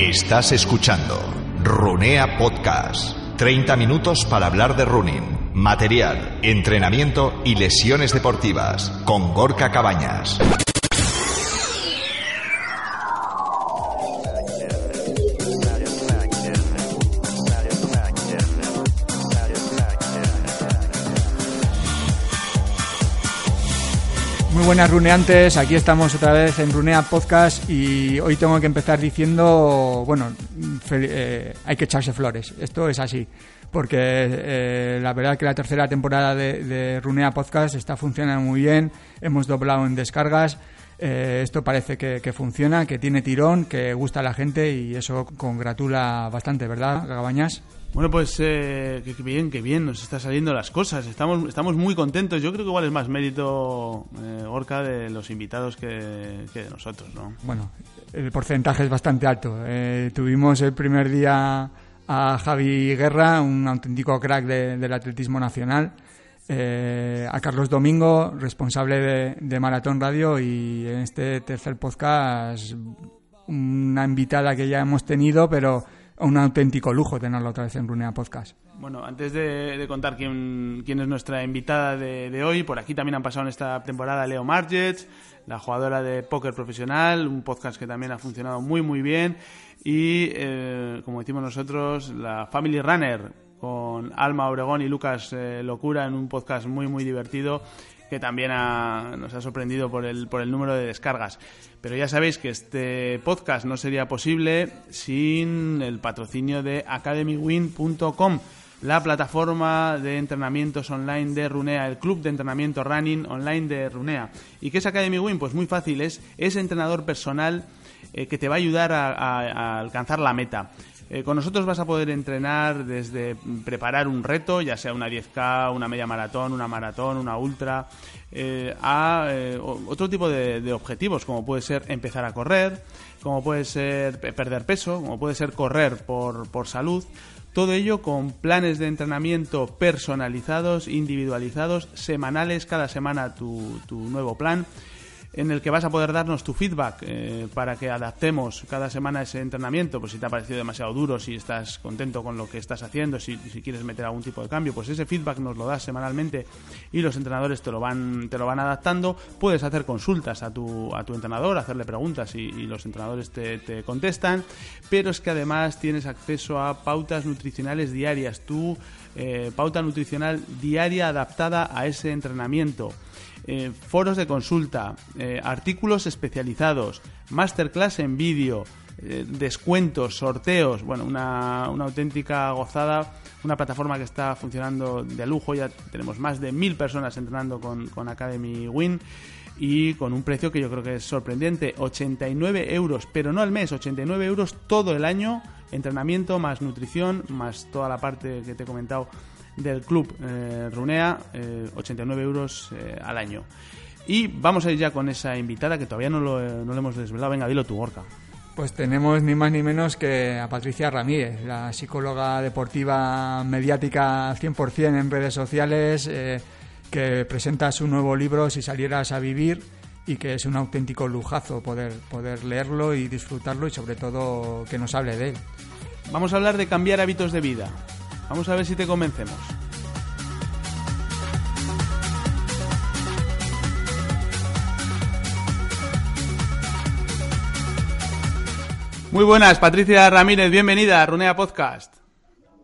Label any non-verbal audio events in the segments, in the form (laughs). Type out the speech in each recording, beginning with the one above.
Estás escuchando Runea Podcast. 30 minutos para hablar de running, material, entrenamiento y lesiones deportivas con Gorka Cabañas. Muy buenas runeantes, aquí estamos otra vez en Runea Podcast y hoy tengo que empezar diciendo, bueno, eh, hay que echarse flores, esto es así, porque eh, la verdad que la tercera temporada de, Runea Podcast está funcionando muy bien, hemos doblado en descargas, eh, esto parece que, que, funciona, que tiene tirón, que gusta a la gente y eso congratula bastante, ¿verdad, Gabañas? Bueno, pues eh, que, bien, que bien, nos están saliendo las cosas. Estamos, estamos muy contentos. Yo creo que igual es más mérito, eh, Orca, de los invitados que, de nosotros, ¿no? Bueno, el porcentaje es bastante alto. Eh, tuvimos el primer día a Javi Guerra, un auténtico crack del atletismo nacional. Eh, a Carlos Domingo, responsable de, de Maratón Radio, y en este tercer podcast, una invitada que ya hemos tenido, pero un auténtico lujo tenerlo otra vez en Runea Podcast. Bueno, antes de, contar quién, quién, es nuestra invitada de, hoy, por aquí también han pasado en esta temporada Leo Marget, la jugadora de póker profesional, un podcast que también ha funcionado muy muy bien, y eh, como decimos nosotros, la Family Runner con Alma Obregón y Lucas eh, Locura en un podcast muy muy divertido que también nos ha sorprendido por el, por el número de descargas. Pero ya sabéis que este podcast no sería posible sin el patrocinio de academywin.com, la plataforma de entrenamientos online de Runea, el club de entrenamiento running online de Runea. ¿Y qué es Academy Win? Pues muy fácil, es ese entrenador personal eh, que te va a ayudar a alcanzar la meta. Eh, con nosotros vas a poder entrenar desde preparar un reto, ya sea una 10K, una media maratón, una maratón, una ultra, eh, a eh, otro tipo de, objetivos, como puede ser empezar a correr, como puede ser perder peso, como puede ser correr por, por salud. Todo ello con planes de entrenamiento personalizados, individualizados, semanales, cada semana tu, tu nuevo plan en el que vas a poder darnos tu feedback eh, para que adaptemos cada semana ese entrenamiento, pues si te ha parecido demasiado duro, si estás contento con lo que estás haciendo, si, quieres meter algún tipo de cambio, pues ese feedback nos lo das semanalmente y los entrenadores te lo van, te lo van adaptando. Puedes hacer consultas a tu, a tu entrenador, hacerle preguntas y, los entrenadores te, te, contestan, pero es que además tienes acceso a pautas nutricionales diarias, tu eh, pauta nutricional diaria adaptada a ese entrenamiento. Eh, foros de consulta, eh, artículos especializados, masterclass en vídeo, eh, descuentos, sorteos, bueno, una, auténtica gozada, una plataforma que está funcionando de lujo, ya tenemos más de mil personas entrenando con, con Academy Win y con un precio que yo creo que es sorprendente, 89 euros, pero no al mes, 89 euros todo el año, entrenamiento más nutrición, más toda la parte que te he comentado del club eh, Runea, 89 eh, euros eh, al año. Y vamos a ir ya con esa invitada que todavía no lo, no lo hemos desvelado. Venga, dilo tu Gorka. Pues tenemos ni más ni menos que a Patricia Ramírez, la psicóloga deportiva mediática 100% en redes sociales, que presenta su nuevo libro Si salieras a vivir y que es un auténtico lujazo poder, poder leerlo y disfrutarlo y sobre todo que nos hable de él. Vamos a hablar de cambiar hábitos de vida. Vamos a ver si te convencemos. Muy buenas, Patricia Ramírez, bienvenida a Runea Podcast.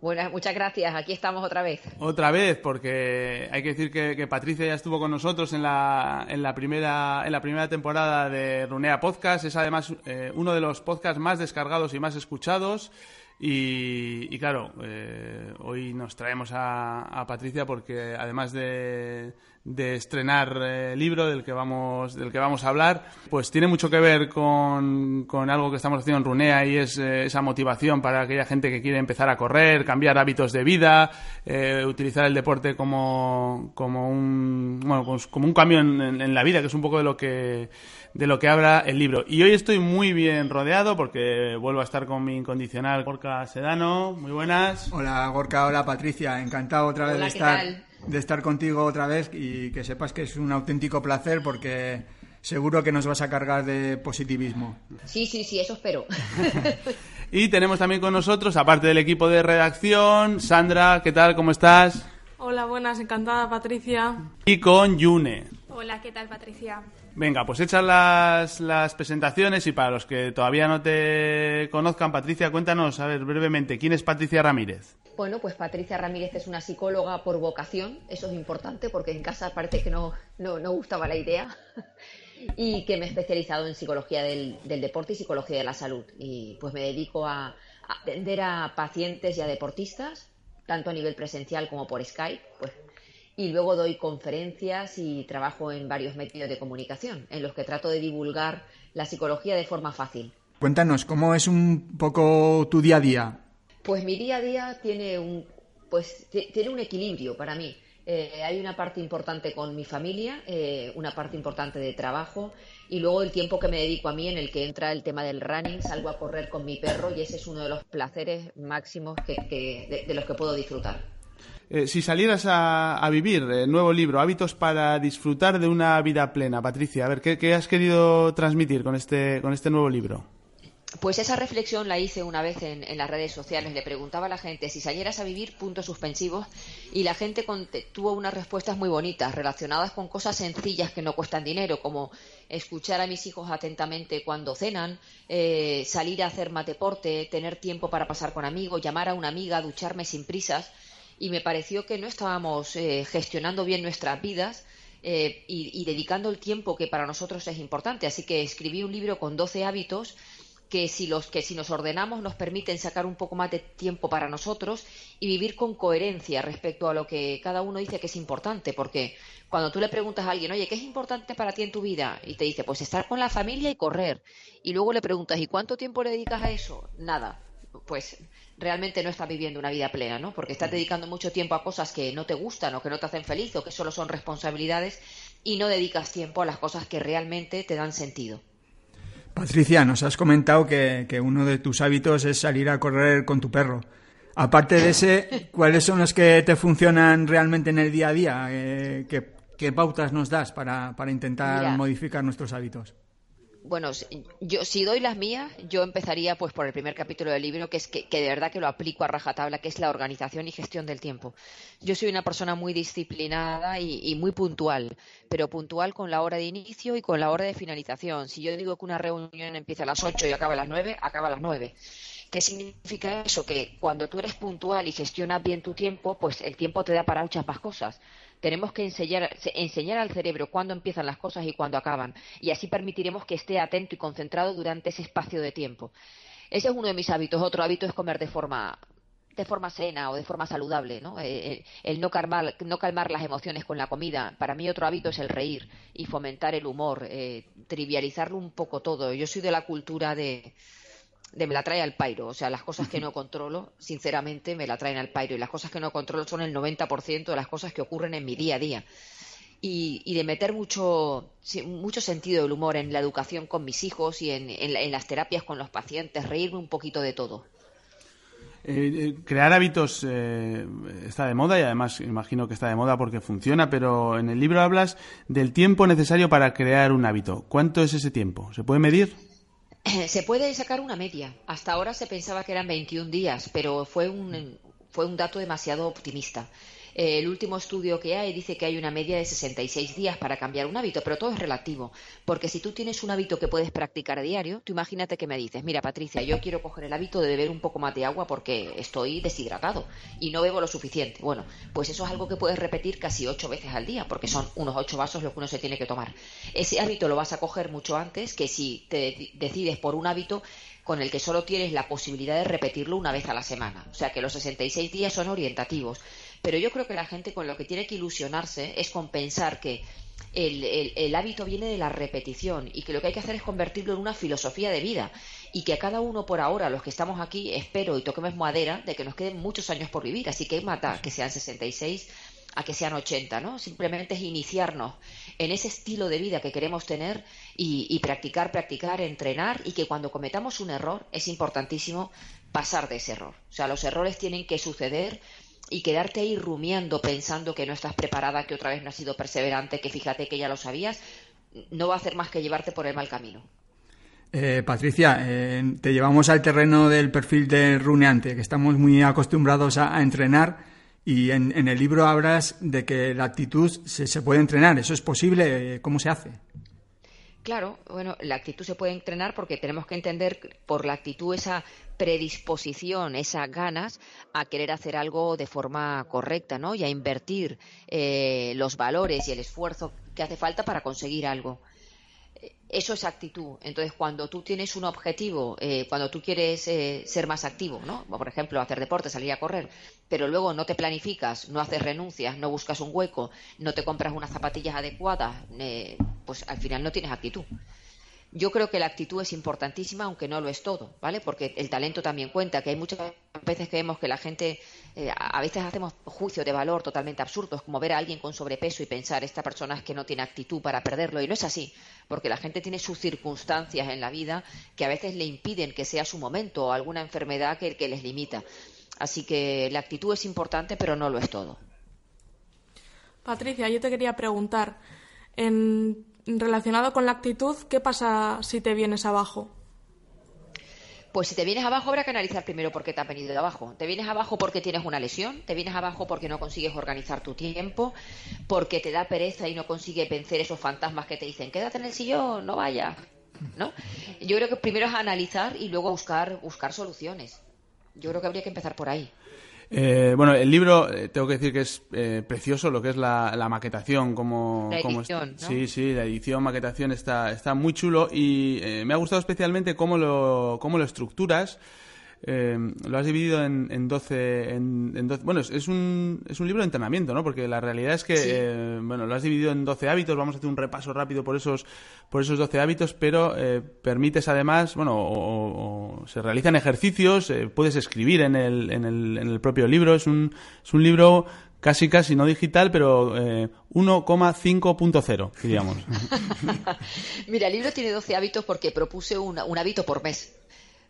Buenas, muchas gracias. Aquí estamos otra vez. Otra vez, porque hay que decir que, Patricia ya estuvo con nosotros en la, en la, primera, en la primera temporada de Runea Podcast. Es además eh, uno de los podcasts más descargados y más escuchados. Y, claro, eh, hoy nos traemos a, Patricia porque además de, de estrenar eh, libro del que vamos del que vamos a hablar pues tiene mucho que ver con, con algo que estamos haciendo en Runea y es eh, esa motivación para aquella gente que quiere empezar a correr cambiar hábitos de vida eh, utilizar el deporte como como un bueno pues como un cambio en, la vida que es un poco de lo que de lo que habla el libro y hoy estoy muy bien rodeado porque vuelvo a estar con mi incondicional Gorka Sedano muy buenas hola Gorka hola Patricia encantado otra vez Hola, de ¿qué estar de estar contigo otra vez y que sepas que es un auténtico placer porque seguro que nos vas a cargar de positivismo. Sí, sí, sí, eso espero. (laughs) Y tenemos también con nosotros, aparte del equipo de redacción, Sandra, ¿qué tal? ¿Cómo estás? Hola, buenas, encantada Patricia. Y con Yune. Hola, ¿qué tal Patricia? Venga, pues hechas las, las presentaciones y para los que todavía no te conozcan, Patricia, cuéntanos, a ver, brevemente, ¿quién es Patricia Ramírez? Bueno, pues Patricia Ramírez es una psicóloga por vocación, eso es importante porque en casa parece que no, no, no gustaba la idea, (laughs) y que me he especializado en psicología del, del, deporte y psicología de la salud. Y pues me dedico a, a atender a pacientes y a deportistas, tanto a nivel presencial como por Skype, pues y luego doy conferencias y trabajo en varios medios de comunicación en los que trato de divulgar la psicología de forma fácil. Cuéntanos, ¿cómo es un poco tu día a día? Pues mi día a día tiene un, pues, tiene un equilibrio para mí. Eh, hay una parte importante con mi familia, eh, una parte importante de trabajo y luego el tiempo que me dedico a mí en el que entra el tema del running, salgo a correr con mi perro y ese es uno de los placeres máximos que, que, de, de los que puedo disfrutar. Eh, si salieras a, a vivir, el nuevo libro, Hábitos para disfrutar de una vida plena, Patricia, a ver, ¿qué, has querido transmitir con este, con este nuevo libro? Pues esa reflexión la hice una vez en, en, las redes sociales. Le preguntaba a la gente si salieras a vivir puntos suspensivos y la gente tuvo unas respuestas muy bonitas relacionadas con cosas sencillas que no cuestan dinero, como escuchar a mis hijos atentamente cuando cenan, eh, salir a hacer más deporte, tener tiempo para pasar con amigos, llamar a una amiga, ducharme sin prisas y me pareció que no estábamos eh, gestionando bien nuestras vidas eh, y, y, dedicando el tiempo que para nosotros es importante. Así que escribí un libro con 12 hábitos que si, los, que si nos ordenamos nos permiten sacar un poco más de tiempo para nosotros y vivir con coherencia respecto a lo que cada uno dice que es importante. Porque cuando tú le preguntas a alguien, oye, ¿qué es importante para ti en tu vida? Y te dice, pues estar con la familia y correr. Y luego le preguntas, ¿y cuánto tiempo le dedicas a eso? Nada. Pues realmente no estás viviendo una vida plena, ¿no? Porque estás dedicando mucho tiempo a cosas que no te gustan o que no te hacen feliz o que solo son responsabilidades y no dedicas tiempo a las cosas que realmente te dan sentido. Patricia, nos has comentado que, que uno de tus hábitos es salir a correr con tu perro. Aparte de ese, (laughs) ¿cuáles son los que te funcionan realmente en el día a día? Eh, ¿qué, ¿qué, pautas nos das para, para intentar Mira, modificar nuestros hábitos? Bueno, yo si doy las mías, yo empezaría pues por el primer capítulo del libro, que es que, que, de verdad que lo aplico a rajatabla, que es la organización y gestión del tiempo. Yo soy una persona muy disciplinada y, y, muy puntual, pero puntual con la hora de inicio y con la hora de finalización. Si yo digo que una reunión empieza a las 8 y acaba a las 9, acaba a las 9. ¿Qué significa eso? Que cuando tú eres puntual y gestionas bien tu tiempo, pues el tiempo te da para muchas más cosas tenemos que enseñar, enseñar, al cerebro cuándo empiezan las cosas y cuándo acaban. Y así permitiremos que esté atento y concentrado durante ese espacio de tiempo. Ese es uno de mis hábitos. Otro hábito es comer de forma de forma o de forma saludable, ¿no? El, el no, calmar, no calmar las emociones con la comida. Para mí otro hábito es el reír y fomentar el humor, eh, trivializarlo un poco todo. Yo soy de la cultura de, de me la trae al pairo. O sea, las cosas que no controlo, sinceramente, me la traen al pairo. Y las cosas que no controlo son el 90% de las cosas que ocurren en mi día a día. Y, y de meter mucho, mucho sentido del humor en la educación con mis hijos y en, en, en las terapias con los pacientes, reírme un poquito de todo. Eh, crear hábitos eh, está de moda y además imagino que está de moda porque funciona, pero en el libro hablas del tiempo necesario para crear un hábito. ¿Cuánto es ese tiempo? ¿Se puede medir? (clears throat) Se puede sacar una media. Hasta ahora se pensaba que eran 21 días, pero fue un, fue un dato demasiado optimista. Eh, el último estudio que hay dice que hay una media de 66 días para cambiar un hábito, pero todo es relativo. Porque si tú tienes un hábito que puedes practicar a diario, tú imagínate que me dices, mira Patricia, yo quiero coger el hábito de beber un poco más de agua porque estoy deshidratado y no bebo lo suficiente. Bueno, pues eso es algo que puedes repetir casi ocho veces al día, porque son unos ocho vasos lo que uno se tiene que tomar. Ese hábito lo vas a coger mucho antes que si te decides por un hábito con el que solo tienes la posibilidad de repetirlo una vez a la semana. O sea que los 66 días son orientativos Pero yo creo que la gente con lo que tiene que ilusionarse es con pensar que el, hábito viene de la repetición y que lo que hay que hacer es convertirlo en una filosofía de vida y que a cada uno por ahora, los que estamos aquí, espero y toquemos madera de que nos queden muchos años por vivir, así que mata que sean 66 a que sean 80, ¿no? Simplemente es iniciarnos en ese estilo de vida que queremos tener y, y practicar, practicar, entrenar y que cuando cometamos un error es importantísimo pasar de ese error. O sea, los errores tienen que suceder y quedarte ahí rumiando pensando que no estás preparada, que otra vez no has sido perseverante, que fíjate que ya lo sabías, no va a hacer más que llevarte por el mal camino. Eh, Patricia, eh, te llevamos al terreno del perfil del runeante, que estamos muy acostumbrados a, entrenar y en, el libro hablas de que la actitud se, se puede entrenar. ¿Eso es posible? ¿Cómo se hace? Claro, bueno, la actitud se puede entrenar porque tenemos que entender por la actitud esa predisposición, esas ganas a querer hacer algo de forma correcta, ¿no? Y a invertir eh, los valores y el esfuerzo que hace falta para conseguir algo eso es actitud. Entonces, cuando tú tienes un objetivo, eh, cuando tú quieres eh, ser más activo, ¿no? Por ejemplo, hacer deporte, salir a correr, pero luego no te planificas, no haces renuncias, no buscas un hueco, no te compras unas zapatillas adecuadas, eh, pues al final no tienes actitud. Yo creo que la actitud es importantísima, aunque no lo es todo, ¿vale? Porque el talento también cuenta, que hay muchas veces que vemos que la gente, eh, a veces hacemos juicios de valor totalmente absurdos, como ver a alguien con sobrepeso y pensar, esta persona es que no tiene actitud para perderlo, y no es así, porque la gente tiene sus circunstancias en la vida que a veces le impiden que sea su momento o alguna enfermedad que, que les limita. Así que la actitud es importante, pero no lo es todo. Patricia, yo te quería preguntar, en relacionado con la actitud, ¿qué pasa si te vienes abajo? Pues si te vienes abajo habrá que analizar primero por qué te has venido de abajo. ¿Te vienes abajo porque tienes una lesión? ¿Te vienes abajo porque no consigues organizar tu tiempo? ¿Porque te da pereza y no consigues vencer esos fantasmas que te dicen quédate en el sillón, no vayas? ¿No? Yo creo que primero es analizar y luego buscar, buscar soluciones. Yo creo que habría que empezar por ahí. Eh, bueno, el libro, eh, tengo que decir que es eh, precioso lo que es la, maquetación. Como, la edición, Sí, sí, la edición, maquetación está, está muy chulo y me ha gustado especialmente cómo lo, cómo lo estructuras. Eh, lo has dividido en, en 12, en, bueno, es, un, es un libro de entrenamiento, ¿no? Porque la realidad es que, eh, bueno, lo has dividido en 12 hábitos, vamos a hacer un repaso rápido por esos, por esos 12 hábitos, pero eh, permites además, bueno, o, se realizan ejercicios, puedes escribir en el, en, el, en el propio libro, es un, es un libro casi casi no digital, pero 1,5.0, diríamos. (laughs) Mira, el libro tiene 12 hábitos porque propuse un hábito por mes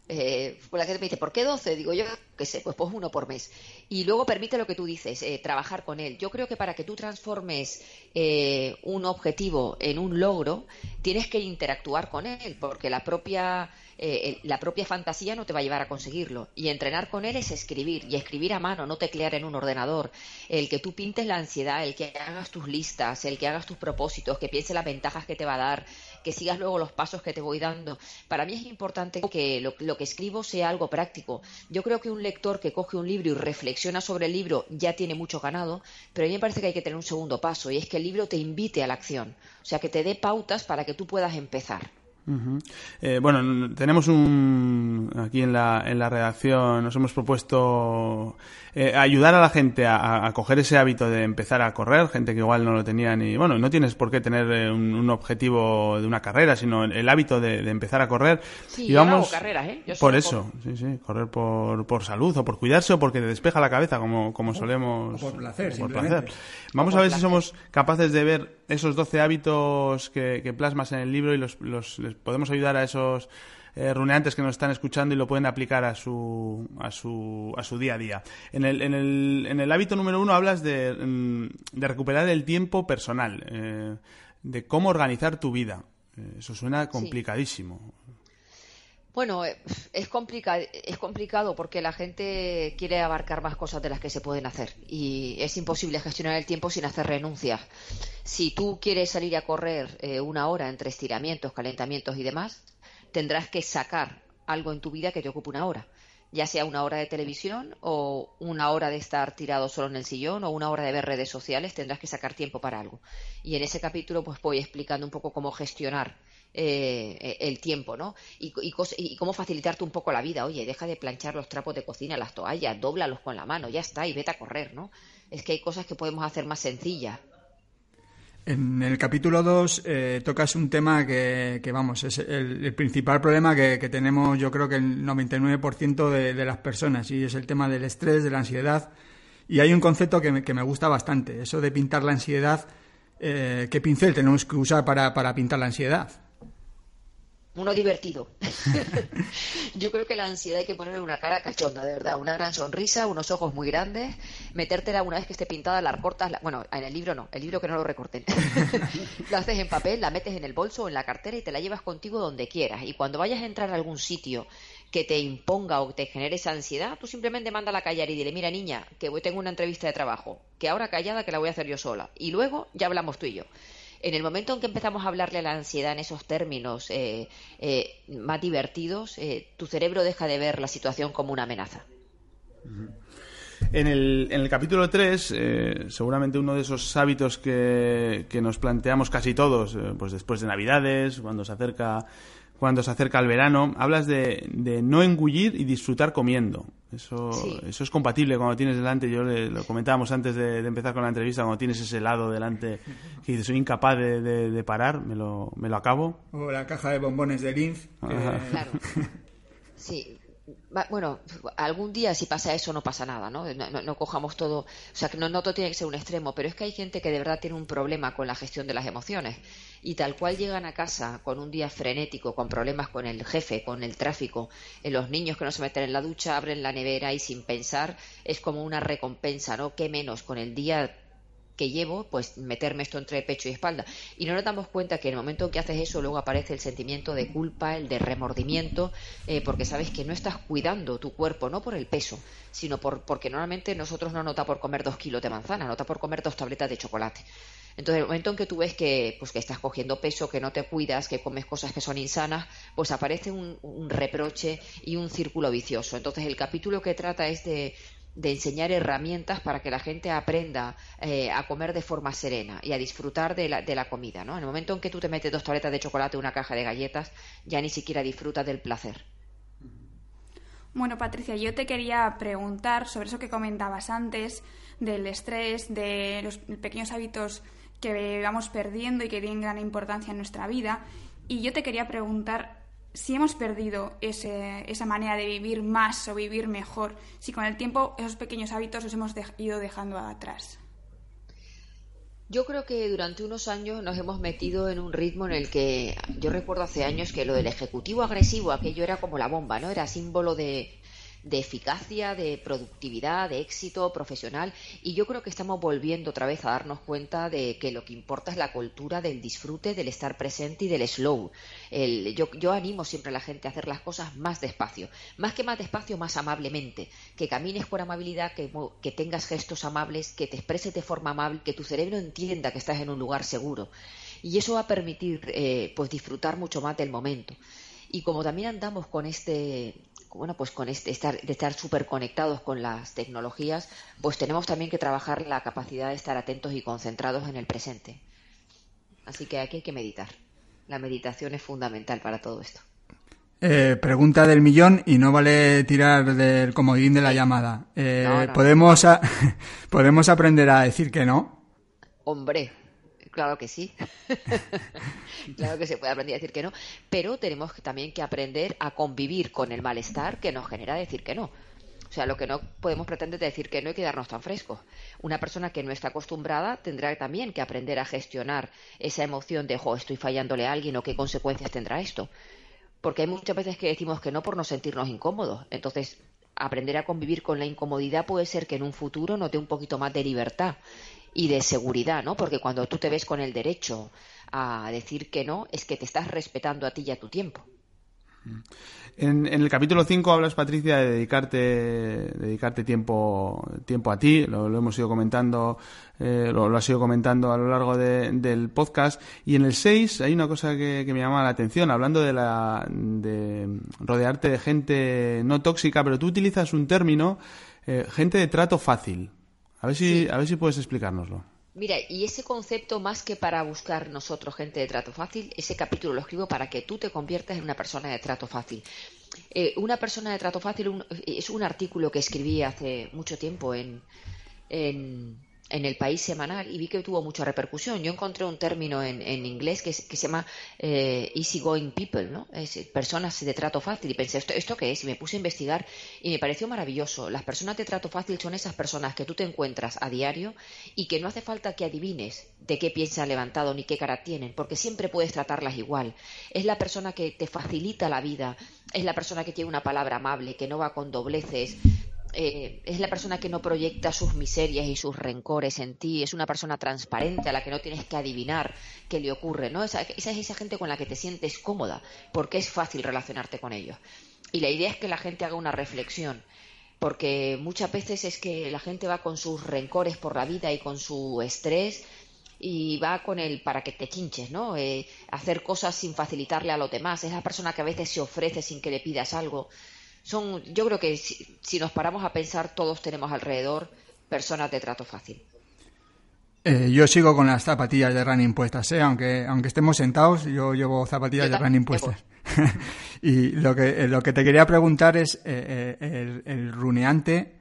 eh, la gente me dice, ¿por qué 12? Digo yo, qué sé, pues pues uno por mes. Y luego permite lo que tú dices, eh, trabajar con él. Yo creo que para que tú transformes eh, un objetivo en un logro, tienes que interactuar con él, porque la propia, eh, la propia fantasía no te va a llevar a conseguirlo. Y entrenar con él es escribir, y escribir a mano, no teclear en un ordenador. El que tú pintes la ansiedad, el que hagas tus listas, el que hagas tus propósitos, que pienses las ventajas que te va a dar, que sigas luego los pasos que te voy dando. Para mí es importante que lo, que escribo sea algo práctico. Yo creo que un lector que coge un libro y reflexiona sobre el libro ya tiene mucho ganado, pero a mí me parece que hay que tener un segundo paso y es que el libro te invite a la acción, o sea, que te dé pautas para que tú puedas empezar. Eh, bueno, tenemos un aquí en la, en la redacción, nos hemos propuesto eh, ayudar a la gente a, coger ese hábito de empezar a correr, gente que igual no lo tenía ni, bueno, no tienes por qué tener eh, un, objetivo de una carrera, sino el hábito de, empezar a correr. Sí, y vamos, carreras, ¿eh? por eso, sí, sí, correr por, por salud o por cuidarse o porque te despeja la cabeza, como, como solemos. por placer, por Vamos a ver si somos capaces de ver esos 12 hábitos que, plasmas en el libro y los, los les podemos ayudar a esos eh, runeantes que nos están escuchando y lo pueden aplicar a su, a su, a su día a día. En el, en el, en el hábito número uno hablas de, mm, de recuperar el tiempo personal, eh, de cómo organizar tu vida. Eh, eso suena complicadísimo. Bueno, eh, es, es complicado porque la gente quiere abarcar más cosas de las que se pueden hacer y es imposible gestionar el tiempo sin hacer renuncias. Si tú quieres salir a correr eh, una hora entre estiramientos, calentamientos y demás, tendrás que sacar algo en tu vida que te ocupe una hora. ya sea una hora de televisión o una hora de estar tirado solo en el sillón o una hora de ver redes sociales, tendrás que sacar tiempo para algo. Y en ese capítulo pues voy explicando un poco cómo gestionar eh, el tiempo, ¿no? Y, cómo facilitarte un poco la vida. Oye, deja de planchar los trapos de cocina, las toallas, dóblalos con la mano, ya está, y vete a correr, ¿no? Es que hay cosas que podemos hacer más sencillas. En el capítulo 2 eh, tocas un tema que, vamos, es el, principal problema que, tenemos yo creo que el 99% de, de, las personas y es el tema del estrés, de la ansiedad. Y hay un concepto que me, que me gusta bastante, eso de pintar la ansiedad. Eh, ¿Qué pincel tenemos que usar para, para pintar la ansiedad? Uno divertido. (laughs) Yo creo que la ansiedad hay que ponerle una cara cachonda, de verdad, una gran sonrisa, unos ojos muy grandes, metértela una vez que esté pintada, la recortas, bueno, en el libro no, el libro que no lo recorten. (laughs) lo haces en papel, la metes en el bolso o en la cartera y te la llevas contigo donde quieras. Y cuando vayas a entrar a algún sitio que te imponga o te genere esa ansiedad, tú simplemente manda a callar y dile, mira niña, que hoy tengo una entrevista de trabajo, que ahora callada que la voy a hacer yo sola. Y luego ya hablamos tú y yo en el momento en que empezamos a hablarle a la ansiedad en esos términos eh, eh, más divertidos, eh, tu cerebro deja de ver la situación como una amenaza. En el, en el capítulo 3, seguramente uno de esos hábitos que, que nos planteamos casi todos, pues después de Navidades, cuando se acerca cuando se acerca el verano, hablas de, de no engullir y disfrutar comiendo. Eso, eso es compatible cuando tienes delante, yo lo comentábamos antes de, empezar con la entrevista, cuando tienes ese helado delante que dices, soy incapaz de, de, parar, me lo, me lo acabo. O la caja de bombones de Linz. Claro. Sí, bueno, algún día si pasa eso no pasa nada, ¿no? No, cojamos todo, o sea, que no, no todo tiene que ser un extremo, pero es que hay gente que de verdad tiene un problema con la gestión de las emociones y tal cual llegan a casa con un día frenético, con problemas con el jefe, con el tráfico, en los niños que no se meten en la ducha, abren la nevera y sin pensar es como una recompensa, ¿no? ¿Qué menos con el día que llevo, pues meterme esto entre pecho y espalda. Y no nos damos cuenta que en el momento en que haces eso, luego aparece el sentimiento de culpa, el de remordimiento, eh, porque sabes que no estás cuidando tu cuerpo, no por el peso, sino por, porque normalmente nosotros no nota por comer dos kilos de manzana, nota por comer dos tabletas de chocolate. Entonces, el momento en que tú ves que, pues, que estás cogiendo peso, que no te cuidas, que comes cosas que son insanas, pues aparece un, un reproche y un círculo vicioso. Entonces, el capítulo que trata es de, de enseñar herramientas para que la gente aprenda eh, a comer de forma serena y a disfrutar de la, de la comida. ¿no? En el momento en que tú te metes dos tabletas de chocolate y una caja de galletas, ya ni siquiera disfrutas del placer. Bueno, Patricia, yo te quería preguntar sobre eso que comentabas antes, del estrés, de los pequeños hábitos que vamos perdiendo y que tienen gran importancia en nuestra vida. Y yo te quería preguntar si hemos perdido esa manera de vivir más o vivir mejor, si con el tiempo esos pequeños hábitos los hemos ido dejando atrás. Yo creo que durante unos años nos hemos metido en un ritmo en el que yo recuerdo hace años que lo del ejecutivo agresivo, aquello era como la bomba, ¿no? Era símbolo de, de eficacia, de productividad, de éxito profesional. Y yo creo que estamos volviendo otra vez a darnos cuenta de que lo que importa es la cultura del disfrute, del estar presente y del slow. yo, animo siempre a la gente a hacer las cosas más despacio. Más que más despacio, más amablemente. Que camines con amabilidad, que, que tengas gestos amables, que te expreses de forma amable, que tu cerebro entienda que estás en un lugar seguro. Y eso va a permitir eh, pues disfrutar mucho más del momento. Y como también andamos con este bueno, pues con este estar, de estar súper conectados con las tecnologías, pues tenemos también que trabajar la capacidad de estar atentos y concentrados en el presente. Así que aquí hay que meditar. La meditación es fundamental para todo esto. Eh, pregunta del millón y no vale tirar del comodín de la llamada. Eh, ¿podemos, (laughs) ¿Podemos aprender a decir que no? Hombre, Claro que sí. (laughs) claro que se puede aprender a decir que no. Pero tenemos también que aprender a convivir con el malestar que nos genera decir que no. O sea, lo que no podemos pretender es decir que no que quedarnos tan frescos. Una persona que no está acostumbrada tendrá también que aprender a gestionar esa emoción de, jo, estoy fallándole a alguien o qué consecuencias tendrá esto. Porque hay muchas veces que decimos que no por no sentirnos incómodos. Entonces, aprender a convivir con la incomodidad puede ser que en un futuro nos dé un poquito más de libertad y de seguridad, ¿no? Porque cuando tú te ves con el derecho a decir que no, es que te estás respetando a ti y a tu tiempo. En, el capítulo 5 hablas, Patricia, de dedicarte, dedicarte tiempo, tiempo a ti. Lo, hemos ido comentando, eh, lo, has ido comentando a lo largo del podcast. Y en el 6 hay una cosa que, me llama la atención, hablando de, la, de rodearte de gente no tóxica, pero tú utilizas un término, eh, gente de trato fácil. A ver si, a ver si puedes explicárnoslo. Mira, y ese concepto, más que para buscar nosotros gente de trato fácil, ese capítulo lo escribo para que tú te conviertas en una persona de trato fácil. Eh, una persona de trato fácil es un artículo que escribí hace mucho tiempo en, en, en el país semanal y vi que tuvo mucha repercusión. Yo encontré un término en, en inglés que, se llama eh, easygoing people, ¿no? Es, personas de trato fácil. Y pensé, ¿esto, ¿esto qué es? Y me puse a investigar y me pareció maravilloso. Las personas de trato fácil son esas personas que tú te encuentras a diario y que no hace falta que adivines de qué piensa han levantado ni qué cara tienen, porque siempre puedes tratarlas igual. Es la persona que te facilita la vida, es la persona que tiene una palabra amable, que no va con dobleces, eh, es la persona que no proyecta sus miserias y sus rencores en ti, es una persona transparente a la que no tienes que adivinar qué le ocurre, ¿no? Esa, es esa gente con la que te sientes cómoda, porque es fácil relacionarte con ellos. Y la idea es que la gente haga una reflexión, porque muchas veces es que la gente va con sus rencores por la vida y con su estrés y va con el para que te chinches, ¿no? Eh, hacer cosas sin facilitarle a los demás. Es la persona que a veces se ofrece sin que le pidas algo son, yo creo que si, nos paramos a pensar, todos tenemos alrededor personas de trato fácil. Eh, yo sigo con las zapatillas de running puestas, ¿eh? aunque, aunque estemos sentados, yo llevo zapatillas de running puestas. (laughs) y lo que, eh, lo que te quería preguntar es, eh, el, el, runeante,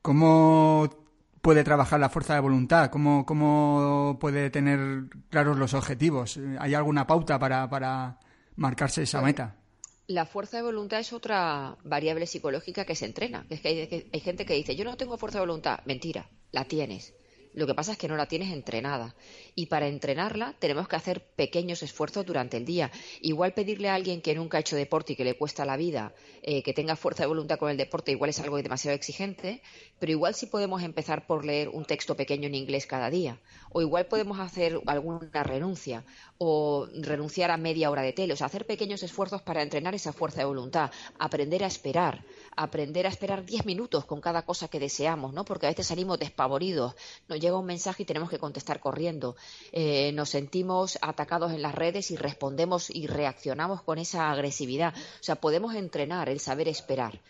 ¿cómo puede trabajar la fuerza de voluntad? ¿Cómo, ¿Cómo puede tener claros los objetivos? ¿Hay alguna pauta para, para marcarse esa meta? La fuerza de voluntad es otra variable psicológica que se entrena. Es que hay, hay, gente que dice, yo no tengo fuerza de voluntad. Mentira, la tienes. Lo que pasa es que no la tienes entrenada. Y para entrenarla tenemos que hacer pequeños esfuerzos durante el día. Igual pedirle a alguien que nunca ha hecho deporte y que le cuesta la vida, eh, que tenga fuerza de voluntad con el deporte, igual es algo demasiado exigente, pero igual sí podemos empezar por leer un texto pequeño en inglés cada día. O igual podemos hacer alguna renuncia o renunciar a media hora de tele. O sea, hacer pequeños esfuerzos para entrenar esa fuerza de voluntad. Aprender a esperar. Aprender a esperar diez minutos con cada cosa que deseamos, ¿no? Porque a veces salimos despavoridos llega un mensaje y tenemos que contestar corriendo. Eh, nos sentimos atacados en las redes y respondemos y reaccionamos con esa agresividad. O sea, podemos entrenar el saber esperar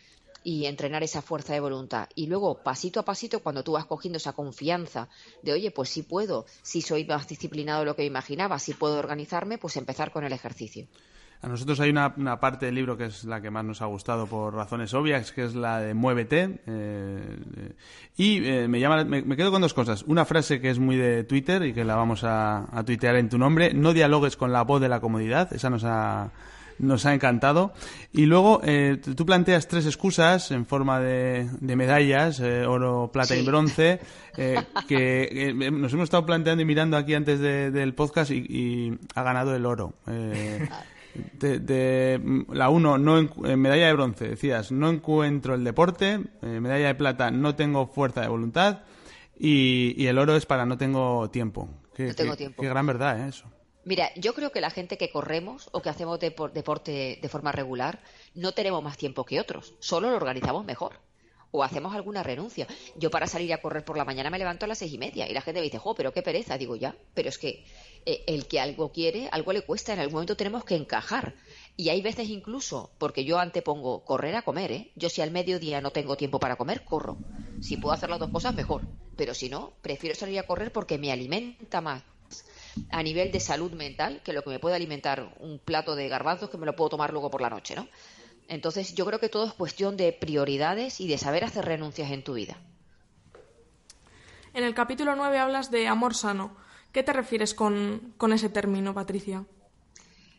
y entrenar esa fuerza de voluntad. Y luego, pasito a pasito, cuando tú vas cogiendo esa confianza de, oye, pues sí puedo, si soy más disciplinado de lo que imaginaba, si puedo organizarme, pues empezar con el ejercicio. A nosotros hay una, parte del libro que es la que más nos ha gustado por razones obvias, que es la de Muévete. Eh, y eh, me, llama, me, quedo con dos cosas. Una frase que es muy de Twitter y que la vamos a, tuitear en tu nombre. No dialogues con la voz de la comodidad. Esa nos ha, nos ha encantado. Y luego eh, tú planteas tres excusas en forma de, medallas, oro, plata y bronce, (laughs) que nos hemos estado planteando y mirando aquí antes del podcast y, y, ha ganado el oro. De, la 1, no eh, medalla de bronce, decías, no encuentro el deporte, eh, medalla de plata, no tengo fuerza de voluntad y, el oro es para no tengo tiempo. Qué, no tengo tiempo. Qué gran verdad ¿eh? eso. Mira, yo creo que la gente que corremos o que hacemos deporte de forma regular no tenemos más tiempo que otros, solo lo organizamos mejor o hacemos alguna renuncia. Yo para salir a correr por la mañana me levanto a las seis y media y la gente me dice, jo, pero qué pereza. Digo, ya, pero es que eh, el que algo quiere, algo le cuesta, en algún momento tenemos que encajar. Y hay veces incluso, porque yo antepongo correr a comer, ¿eh? Yo si al mediodía no tengo tiempo para comer, corro. Si puedo hacer las dos cosas, mejor. Pero si no, prefiero salir a correr porque me alimenta más a nivel de salud mental que lo que me puede alimentar un plato de garbanzos que me lo puedo tomar luego por la noche, ¿no? Entonces yo creo que todo es cuestión de prioridades y de saber hacer renuncias en tu vida. En el capítulo 9 hablas de amor sano. ¿Qué te refieres con, ese término, Patricia?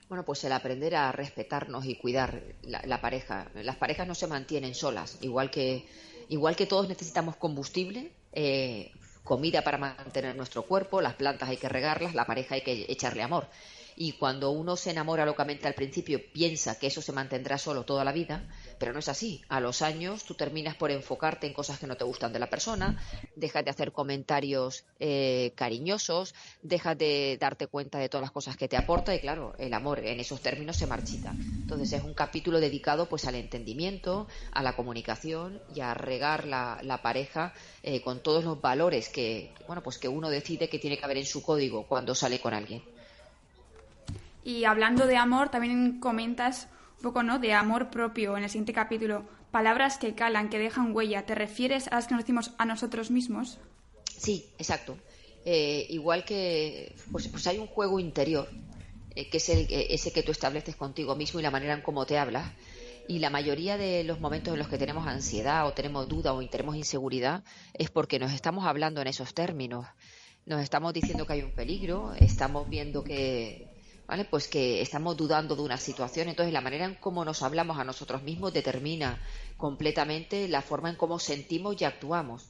Bueno, pues el aprender a respetarnos y cuidar la, pareja. Las parejas no se mantienen solas, igual que, igual que todos necesitamos combustible, eh, comida para mantener nuestro cuerpo, las plantas hay que regarlas, la pareja hay que echarle amor. Y cuando uno se enamora locamente al principio, piensa que eso se mantendrá solo toda la vida, pero no es así. A los años tú terminas por enfocarte en cosas que no te gustan de la persona, dejas de hacer comentarios eh, cariñosos, dejas de darte cuenta de todas las cosas que te aporta y claro, el amor en esos términos se marchita. Entonces es un capítulo dedicado pues al entendimiento, a la comunicación y a regar la, pareja eh, con todos los valores que, bueno, pues que uno decide que tiene que haber en su código cuando sale con alguien. Y hablando de amor, también comentas un poco, ¿no? De amor propio en el siguiente capítulo. Palabras que calan, que dejan huella. ¿Te refieres a las que nos decimos a nosotros mismos? Sí, exacto. Eh, igual que, pues, pues, hay un juego interior, eh, que es el, eh, ese que tú estableces contigo mismo y la manera en cómo te hablas. Y la mayoría de los momentos en los que tenemos ansiedad o tenemos duda o tenemos inseguridad es porque nos estamos hablando en esos términos. Nos estamos diciendo que hay un peligro, estamos viendo que, Pues que estamos dudando de una situación, entonces la manera en cómo nos hablamos a nosotros mismos determina completamente la forma en cómo sentimos y actuamos.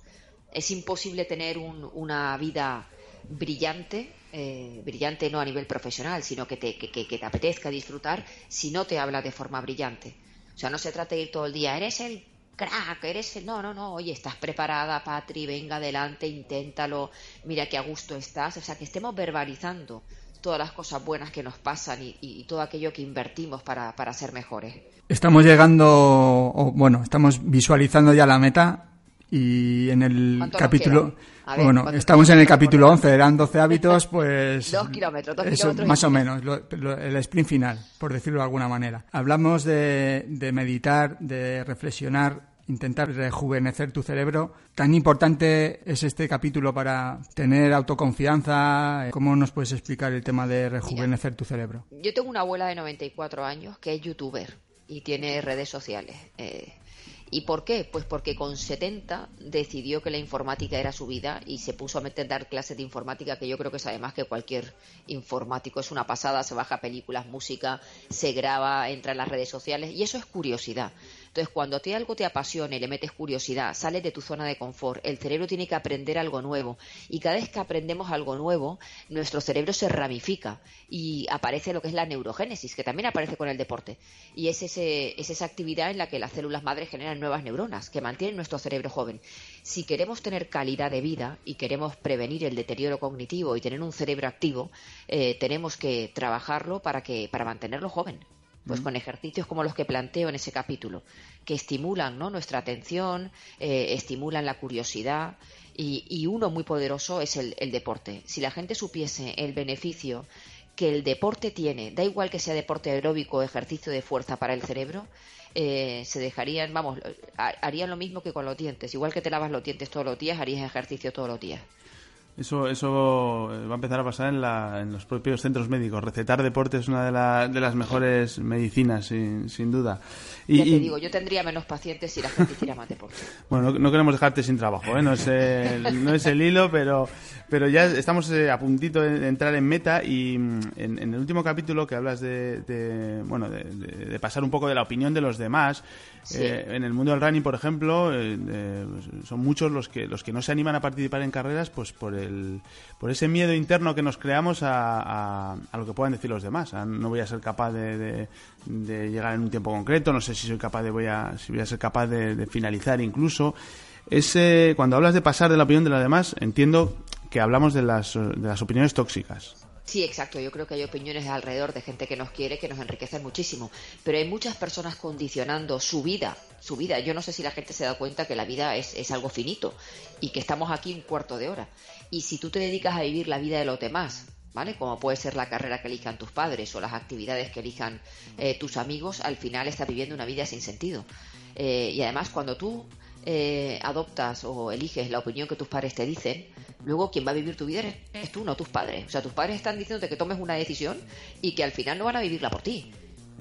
Es imposible tener una vida brillante, eh, brillante no a nivel profesional, sino que te, que, te apetezca disfrutar si no te habla de forma brillante. O sea, no se trata de ir todo el día, eres el crack, eres el... No, no, no, oye, estás preparada, Patri, venga adelante, inténtalo, mira que a gusto estás. O sea, que estemos verbalizando todas las cosas buenas que nos pasan y, todo aquello que invertimos para, para ser mejores. Estamos llegando, o, bueno, estamos visualizando ya la meta y en el capítulo... bueno, estamos en el capítulo 11, eran 12 hábitos, (laughs) pues... dos kilómetros, dos kilómetros. Más o menos, el sprint final, por decirlo de alguna manera. Hablamos de, de meditar, de reflexionar intentar rejuvenecer tu cerebro. ¿Tan importante es este capítulo para tener autoconfianza? ¿Cómo nos puedes explicar el tema de rejuvenecer tu cerebro? Yo tengo una abuela de 94 años que es youtuber y tiene redes sociales. Eh, ¿Y por qué? Pues porque con 70 decidió que la informática era su vida y se puso a meter dar clases de informática que yo creo que sabe más que cualquier informático. Es una pasada, se baja películas, música, se graba, entra en las redes sociales y eso es curiosidad. Entonces, cuando te algo te apasiona y le metes curiosidad, sales de tu zona de confort, el cerebro tiene que aprender algo nuevo. Y cada vez que aprendemos algo nuevo, nuestro cerebro se ramifica y aparece lo que es la neurogénesis, que también aparece con el deporte. Y es, ese, es esa actividad en la que las células madres generan nuevas neuronas que mantienen nuestro cerebro joven. Si queremos tener calidad de vida y queremos prevenir el deterioro cognitivo y tener un cerebro activo, eh, tenemos que trabajarlo para, que, para mantenerlo joven pues con ejercicios como los que planteo en ese capítulo, que estimulan ¿no? nuestra atención, eh, estimulan la curiosidad y, uno muy poderoso es el, deporte. Si la gente supiese el beneficio que el deporte tiene, da igual que sea deporte aeróbico o ejercicio de fuerza para el cerebro, eh, se dejarían, vamos, harían lo mismo que con los dientes. Igual que te lavas los dientes todos los días, harías ejercicio todos los días. Eso, eso va a empezar a pasar en, la, en los propios centros médicos. Recetar deporte es una de, de las mejores medicinas, sin, sin duda. Y, ya te digo, yo tendría menos pacientes si la gente hiciera más deporte. (laughs) Bueno, no, queremos dejarte sin trabajo, ¿eh? no, es el, no es el hilo, pero, pero ya estamos eh, a puntito de entrar en meta y mm, en, el último capítulo que hablas de, bueno, de, pasar un poco de la opinión de los demás, eh, en el mundo del running, por ejemplo, pues, son muchos los que, los que no se animan a participar en carreras pues por por ese miedo interno que nos creamos a, lo que puedan decir los demás. no voy a ser capaz de, llegar en un tiempo concreto, no sé si soy capaz de voy a, si voy a ser capaz de, finalizar incluso. Ese, cuando hablas de pasar de la opinión de los demás, entiendo que hablamos de las, de las opiniones tóxicas. Sí, exacto. Yo creo que hay opiniones alrededor de gente que nos quiere que nos enriquecen muchísimo. Pero hay muchas personas condicionando su vida, su vida. Yo no sé si la gente se da cuenta que la vida es, es algo finito y que estamos aquí un cuarto de hora. Y si tú te dedicas a vivir la vida de los demás, ¿vale? Como puede ser la carrera que elijan tus padres o las actividades que elijan eh, tus amigos, al final estás viviendo una vida sin sentido. Eh, y además, cuando tú eh, adoptas o eliges la opinión que tus padres te dicen, luego quien va a vivir tu vida eres tú, no tus padres. O sea, tus padres están diciéndote que tomes una decisión y que al final no van a vivirla por ti.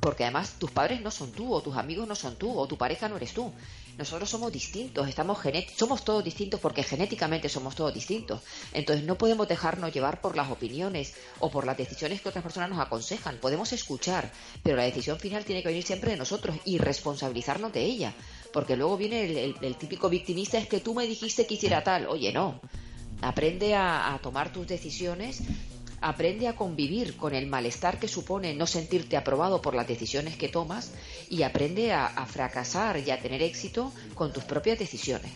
Porque además tus padres no son tú, o tus amigos no son tú, o tu pareja no eres tú. Nosotros somos distintos, estamos somos todos distintos porque genéticamente somos todos distintos. Entonces no podemos dejarnos llevar por las opiniones o por las decisiones que otras personas nos aconsejan. Podemos escuchar, pero la decisión final tiene que venir siempre de nosotros y responsabilizarnos de ella. Porque luego viene el, típico victimista, es que tú me dijiste que hiciera tal. Oye, no. Aprende a, tomar tus decisiones aprende a convivir con el malestar que supone no sentirte aprobado por las decisiones que tomas y aprende a, a fracasar y a tener éxito con tus propias decisiones.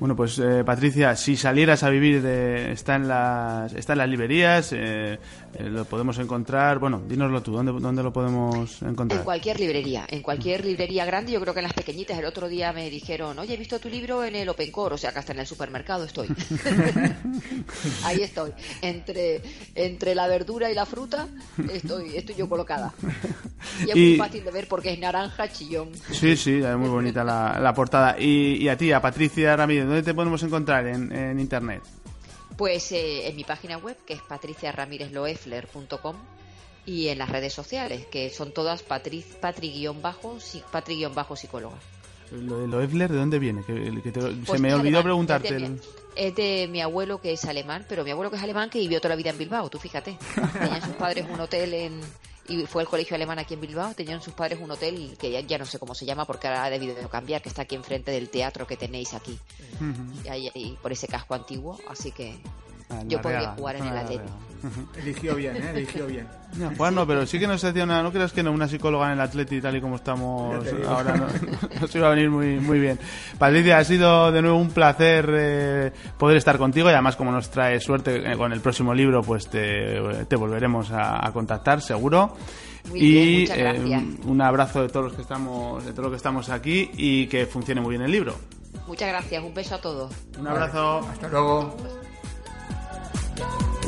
Bueno, pues eh, Patricia, si salieras a vivir, de, está, en las, está en las librerías, eh, eh, lo podemos encontrar, bueno, dínoslo tú, ¿dónde, ¿dónde lo podemos encontrar? En cualquier librería, en cualquier librería grande, yo creo que en las pequeñitas, el otro día me dijeron, oye, he visto tu libro en el Open Core, o sea, que hasta en el supermercado estoy. (laughs) (laughs) Ahí estoy, entre, entre la verdura y la fruta, estoy, estoy yo colocada. (laughs) Y es Y- muy fácil de ver porque es naranja chillón. Sí, sí, es muy bonita la, la portada. Y, y a ti, a Patricia Ramírez, ¿dónde te podemos encontrar en, en internet? Pues eh, en mi página web, que es patriciaramirezloeffler.com, y en las redes sociales, que son todas patri, patri-bajo, si- patri-psicóloga. Lo de Loeffler, ¿de dónde viene? Que, que te- se Pues me olvidó alemán, preguntarte. Es de, mi, es de mi abuelo que es alemán, pero mi abuelo que es alemán que vivió toda la vida en Bilbao, tú fíjate. Tenían sus padres un hotel en y fue el colegio alemán aquí en Bilbao, tenían sus padres un hotel que ya, ya no sé cómo se llama porque ahora ha debido de cambiar, que está aquí enfrente del teatro que tenéis aquí, y ahí, ahí por ese casco antiguo, así que Ah, yo podría jugar en zona el. Riaga. (laughs) Eligió bien, ¿eh? Eligió bien. Ya, Juan, no, (laughs) pero sí que nos hacía una, no creas que no, una psicóloga en el Atleti tal y como estamos ahora, no, (laughs) nos iba a venir muy, muy bien. Patricia, ha sido de nuevo un placer eh, poder estar contigo y además como nos trae suerte eh, con el próximo libro, pues te, te volveremos a, a contactar, seguro. Muy y bien, eh, un abrazo de todos los que estamos, de todos los que estamos aquí y que funcione muy bien el libro. Muchas gracias, un beso a todos. Un abrazo. Hasta luego. don't